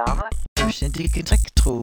moderne, usjentige trekk, tro.